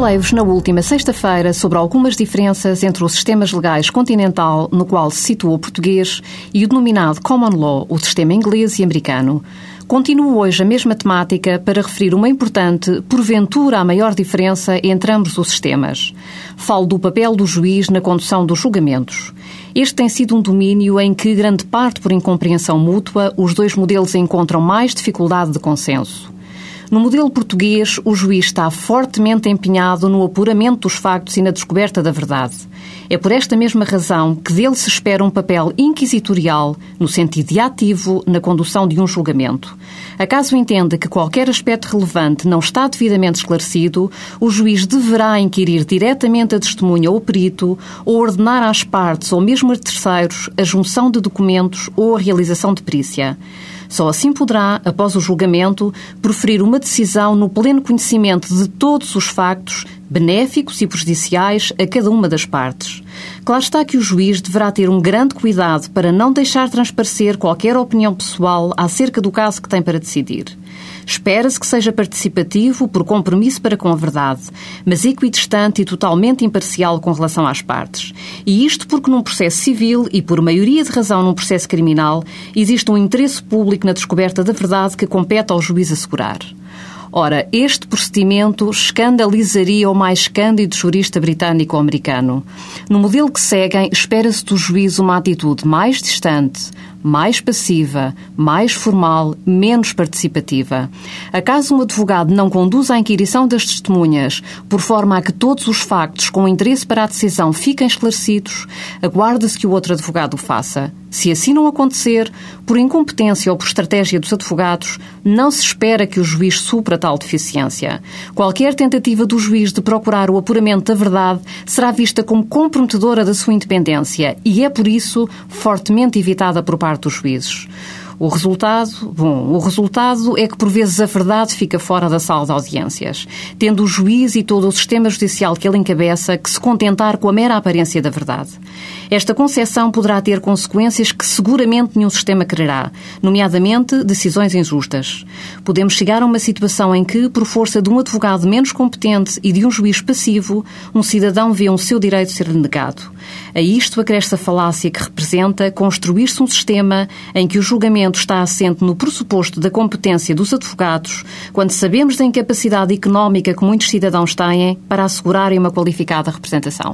Falei-vos na última sexta-feira sobre algumas diferenças entre os sistemas legais continental, no qual se situa o português, e o denominado Common Law, o sistema inglês e americano. Continuo hoje a mesma temática para referir uma importante, porventura a maior diferença entre ambos os sistemas. Falo do papel do juiz na condução dos julgamentos. Este tem sido um domínio em que, grande parte por incompreensão mútua, os dois modelos encontram mais dificuldade de consenso. No modelo português, o juiz está fortemente empenhado no apuramento dos factos e na descoberta da verdade. É por esta mesma razão que dele se espera um papel inquisitorial, no sentido de ativo, na condução de um julgamento. Acaso entenda que qualquer aspecto relevante não está devidamente esclarecido, o juiz deverá inquirir diretamente a testemunha ou perito, ou ordenar às partes ou mesmo a terceiros a junção de documentos ou a realização de perícia. Só assim poderá, após o julgamento, proferir uma decisão no pleno conhecimento de todos os factos, benéficos e prejudiciais a cada uma das partes. Claro está que o juiz deverá ter um grande cuidado para não deixar transparecer qualquer opinião pessoal acerca do caso que tem para decidir. Espera-se que seja participativo por compromisso para com a verdade, mas equidistante e totalmente imparcial com relação às partes. E isto porque num processo civil e por maioria de razão num processo criminal existe um interesse público na descoberta da verdade que compete ao juiz assegurar. Ora, este procedimento escandalizaria o mais cândido jurista britânico ou americano. No modelo que seguem, espera-se do juiz uma atitude mais distante, mais passiva, mais formal, menos participativa. Acaso um advogado não conduz à inquirição das testemunhas, por forma a que todos os factos com interesse para a decisão fiquem esclarecidos, aguarda-se que o outro advogado o faça. Se assim não acontecer, por incompetência ou por estratégia dos advogados, não se espera que o juiz supra tal deficiência. Qualquer tentativa do juiz de procurar o apuramento da verdade será vista como comprometedora da sua independência e é, por isso, fortemente evitada por parte dos juízes. O resultado, bom, o resultado é que por vezes a verdade fica fora da sala de audiências, tendo o juiz e todo o sistema judicial que ele encabeça que se contentar com a mera aparência da verdade. Esta concepção poderá ter consequências que seguramente nenhum sistema quererá, nomeadamente decisões injustas. Podemos chegar a uma situação em que, por força de um advogado menos competente e de um juiz passivo, um cidadão vê um seu direito ser negado. A isto acresce a falácia que representa construir-se um sistema em que o julgamento está assente no pressuposto da competência dos advogados, quando sabemos da incapacidade económica que muitos cidadãos têm para assegurarem uma qualificada representação.